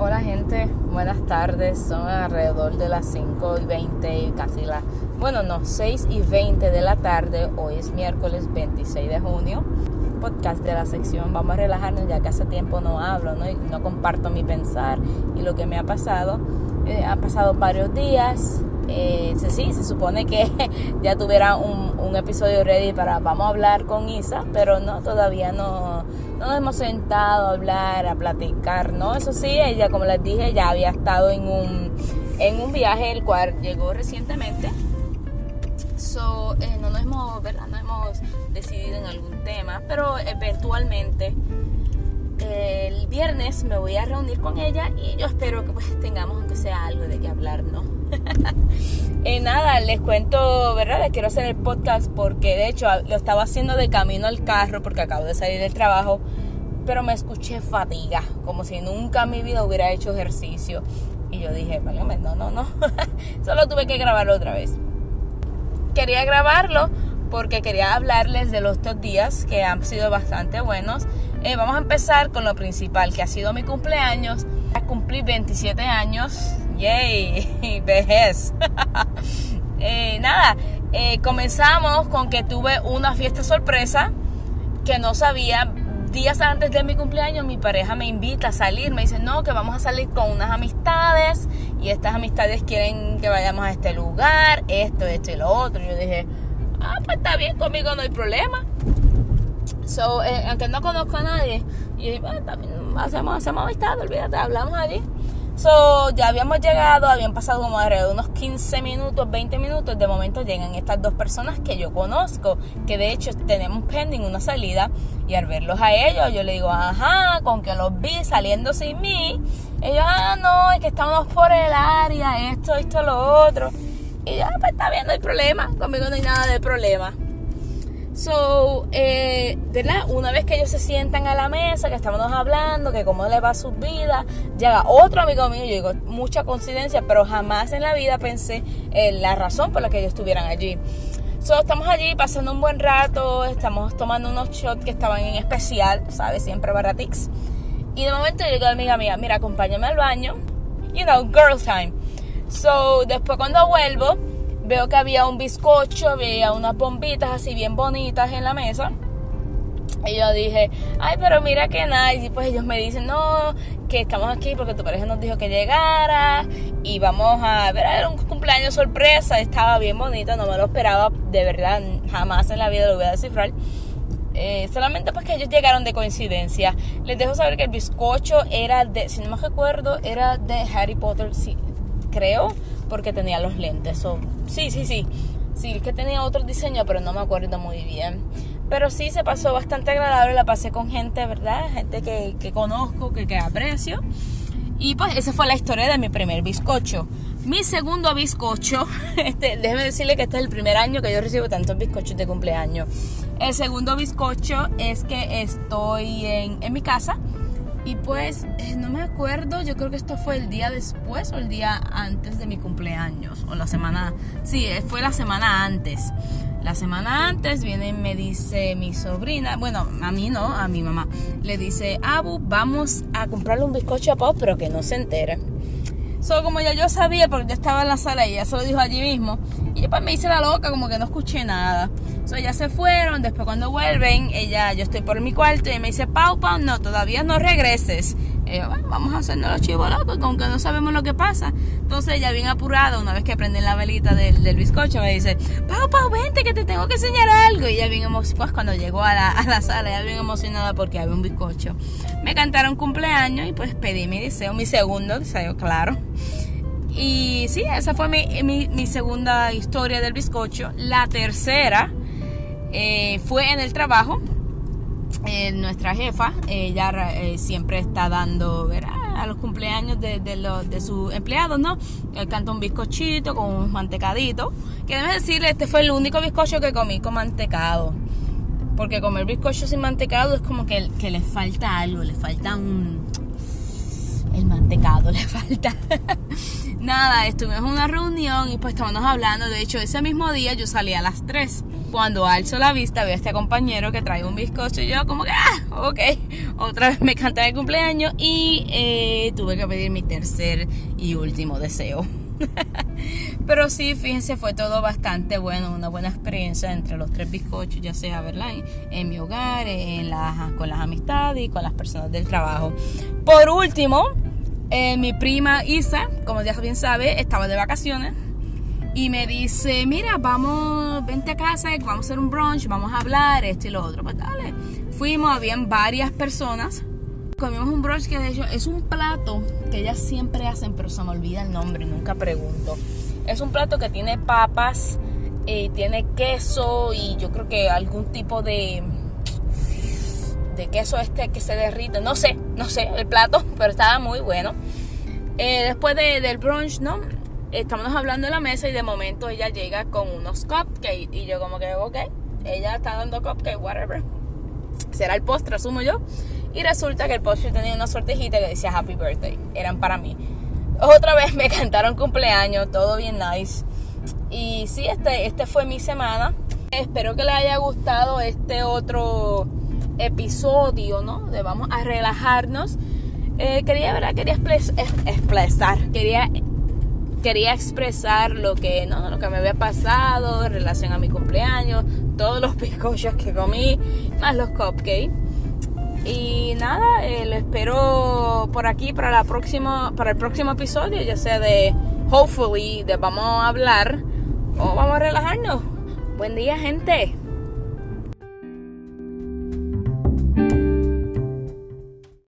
Hola gente, buenas tardes. Son alrededor de las 5 y 20 casi las, bueno, no, 6 y 20 de la tarde. Hoy es miércoles 26 de junio. Podcast de la sección Vamos a relajarnos ya que hace tiempo no hablo, ¿no? Y no comparto mi pensar y lo que me ha pasado. Eh, han pasado varios días. Eh, sí, se supone que ya tuviera un, un episodio ready para Vamos a hablar con Isa, pero no, todavía no no nos hemos sentado a hablar, a platicar, ¿no? Eso sí, ella, como les dije, ya había estado en un, en un viaje, el cual llegó recientemente. So, eh, no nos hemos, ¿verdad? No hemos decidido en algún tema, pero eventualmente el viernes me voy a reunir con ella y yo espero que pues tengamos aunque sea algo de qué hablar, ¿no? y nada, les cuento, ¿verdad? Les quiero hacer el podcast porque de hecho lo estaba haciendo de camino al carro porque acabo de salir del trabajo, pero me escuché fatiga, como si nunca en mi vida hubiera hecho ejercicio. Y yo dije, no, no, no, solo tuve que grabarlo otra vez. Quería grabarlo porque quería hablarles de los dos días que han sido bastante buenos. Eh, vamos a empezar con lo principal, que ha sido mi cumpleaños. Cumplí 27 años Yay, vejez. eh, nada, eh, comenzamos con que tuve una fiesta sorpresa que no sabía. Días antes de mi cumpleaños mi pareja me invita a salir, me dice, no, que vamos a salir con unas amistades y estas amistades quieren que vayamos a este lugar, esto, esto y lo otro. Y yo dije, ah, pues está bien, conmigo no hay problema. So, eh, aunque no conozco a nadie, y bueno, también hacemos, hacemos amistad, olvídate, hablamos allí. So, ya habíamos llegado, habían pasado como alrededor de unos 15 minutos, 20 minutos. De momento llegan estas dos personas que yo conozco, que de hecho tenemos pending una salida. Y al verlos a ellos, yo le digo, ajá, con que los vi saliendo sin mí. Ellos, ah, no, es que estamos por el área, esto, esto, lo otro. Y ya, pues está bien, no hay problema. Conmigo no hay nada de problema. So, eh, ¿verdad? Una vez que ellos se sientan a la mesa, que estamos hablando, que cómo le va su vida, llega otro amigo mío, yo digo, mucha coincidencia, pero jamás en la vida pensé en la razón por la que ellos estuvieran allí. So, estamos allí pasando un buen rato, estamos tomando unos shots que estaban en especial, ¿sabes? Siempre baratix. Y de momento yo digo a mi amiga mía, mira, acompáñame al baño, you know, girl time. So, después cuando vuelvo, veo que había un bizcocho, había unas bombitas así bien bonitas en la mesa. Y yo dije, ay, pero mira que nice. Y pues ellos me dicen, no, que estamos aquí porque tu pareja nos dijo que llegara. Y vamos a ver, era un cumpleaños sorpresa. Estaba bien bonito, no me lo esperaba. De verdad, jamás en la vida lo voy a descifrar. Eh, solamente pues que ellos llegaron de coincidencia. Les dejo saber que el bizcocho era de, si no me recuerdo, era de Harry Potter, sí, creo porque tenía los lentes. sí, sí, sí. Sí, es que tenía otro diseño, pero no me acuerdo muy bien. Pero sí, se pasó bastante agradable. La pasé con gente, ¿verdad? Gente que, que conozco, que, que aprecio. Y pues esa fue la historia de mi primer bizcocho. Mi segundo bizcocho, este, déjeme decirle que este es el primer año que yo recibo tantos bizcochos de cumpleaños. El segundo bizcocho es que estoy en, en mi casa y pues eh, no me acuerdo, yo creo que esto fue el día después o el día antes de mi cumpleaños. O la semana, sí, eh, fue la semana antes. La semana antes viene me dice mi sobrina, bueno, a mí no, a mi mamá, le dice, Abu, vamos a comprarle un bizcocho a Pau, pero que no se entere. Solo como ya yo sabía, porque yo estaba en la sala y ella se lo dijo allí mismo, y yo pues me hice la loca, como que no escuché nada. So, ya se fueron, después cuando vuelven, ella, yo estoy por mi cuarto y me dice, Pau, Pau, no, todavía no regreses. Yo, bueno, vamos a hacernos los chivos locos, aunque no sabemos lo que pasa. Entonces ella bien apurada, una vez que prende la velita del, del, bizcocho, me dice, Pau, Pau, vente que te tengo que enseñar algo. Y ella bien emocionada, pues cuando llegó a la, a la sala, ella bien emocionada porque había un bizcocho. Me cantaron cumpleaños y pues pedí mi deseo, mi segundo deseo, claro. Y sí, esa fue mi, segunda historia del bizcocho. La tercera eh, fue en el trabajo. Eh, nuestra jefa, ella eh, siempre está dando a los cumpleaños de, de, sus empleados, ¿no? canta un bizcochito con un mantecadito. Que debe decirle, este fue el único bizcocho que comí con mantecado. Porque comer bizcocho sin mantecado es como que, que le falta algo, le falta un... El mantecado le falta. nada, estuvimos en una reunión y pues estábamos hablando. De hecho, ese mismo día yo salí a las 3. Cuando alzo la vista veo a este compañero que trae un bizcocho y yo como que, ah, ok, otra vez me canta el cumpleaños y eh, tuve que pedir mi tercer y último deseo. Pero sí, fíjense, fue todo bastante bueno, una buena experiencia entre los tres bizcochos, ya sea. En, mi hogar, en con las amistades y con las personas del trabajo. Por último, eh, mi prima Isa, como ya bien sabe, estaba de vacaciones y me dice, mira, vamos, vente a casa, vamos a hacer un brunch, vamos a hablar, esto y lo otro. Pues dale. Fuimos, habían varias personas. Comimos un brunch que de hecho es un plato que ellas siempre hacen, pero se me olvida el nombre, nunca pregunto. Es un plato que tiene papas, y tiene queso y yo creo que algún tipo de de queso este que se derrite. No sé, no sé el plato, pero estaba muy bueno. Eh, después del brunch, ¿no? Estamos hablando en la mesa y de momento ella llega con unos cupcakes y yo como que, ok, ella está dando cupcakes, whatever. Será el postre, asumo yo. Y resulta que el postre tenía una sortejita que decía Happy Birthday. Eran para mí. Otra vez me cantaron cumpleaños, todo bien nice. Y sí, este, este fue mi semana. Espero que les haya gustado este otro episodio, ¿no? De vamos a relajarnos. Eh, quería, ¿verdad? Quería expresar, quería, quería expresar lo que, ¿no? Lo que me había pasado en relación a mi cumpleaños, todos los bizcochos que comí, más los cupcakes. Y nada, eh, lo espero por aquí para, la próxima, para el próximo episodio, ya sea de hopefully, de vamos a hablar o vamos a relajarnos. Buen día, gente.